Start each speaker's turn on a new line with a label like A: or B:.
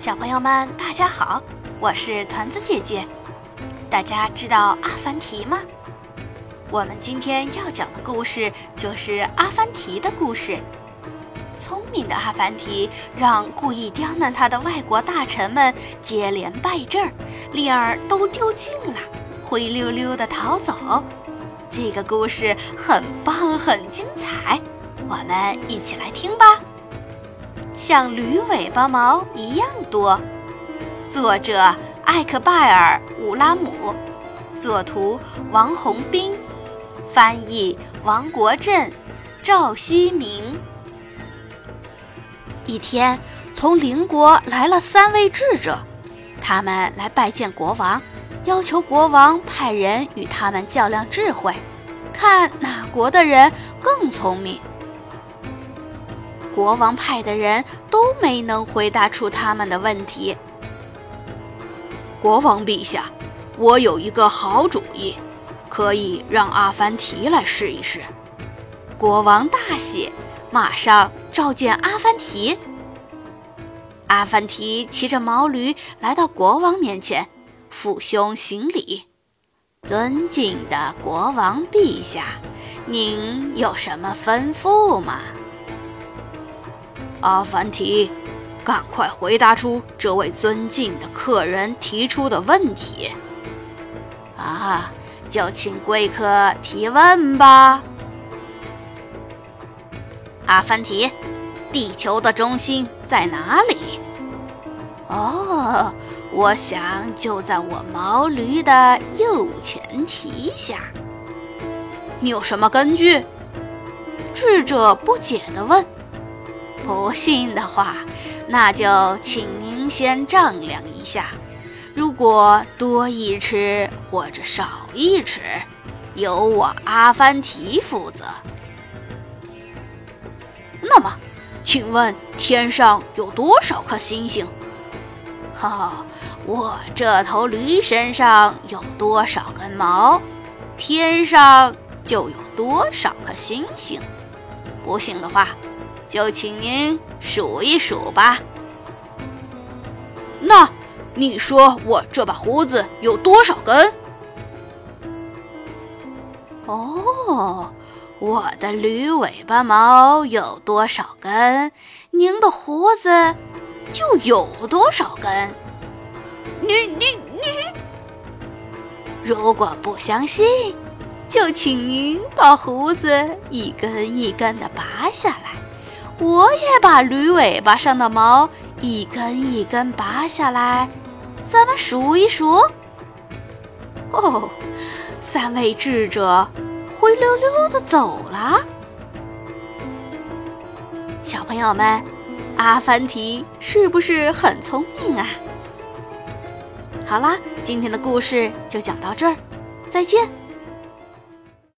A: 小朋友们，大家好，我是团子姐姐。大家知道阿凡提吗？我们今天要讲的故事就是阿凡提的故事。聪明的阿凡提让故意刁难他的外国大臣们接连败阵，脸儿都丢尽了，灰溜溜的逃走。这个故事很棒，很精彩，我们一起来听吧。像驴尾巴毛一样多。作者艾克拜尔·乌拉姆，作图王洪斌，翻译王国振、赵希明。一天，从邻国来了三位智者，他们来拜见国王，要求国王派人与他们较量智慧，看哪国的人更聪明。国王派的人都没能回答出他们的问题。
B: 国王陛下，我有一个好主意，可以让阿凡提来试一试。
A: 国王大喜，马上召见阿凡提。阿凡提骑着毛驴来到国王面前，俯胸行礼：“尊敬的国王陛下，您有什么吩咐吗？”
B: 阿凡提，赶快回答出这位尊敬的客人提出的问题。
A: 啊，就请贵客提问吧。阿凡提，地球的中心在哪里？哦，我想就在我毛驴的右前蹄下。
B: 你有什么根据？
A: 智者不解地问。不信的话，那就请您先丈量一下。如果多一尺或者少一尺，由我阿凡提负责。
B: 那么，请问天上有多少颗星星？
A: 哈，我这头驴身上有多少根毛，天上就有多少颗星星。不信的话。就请您数一数吧。
B: 那你说我这把胡子有多少根？
A: 哦，我的驴尾巴毛有多少根，您的胡子就有多少根。
B: 你你你！
A: 如果不相信，就请您把胡子一根一根的拔下来。我也把驴尾巴上的毛一根一根拔下来，咱们数一数。哦，三位智者灰溜溜的走了。小朋友们，阿凡提是不是很聪明啊？好啦，今天的故事就讲到这儿，再见。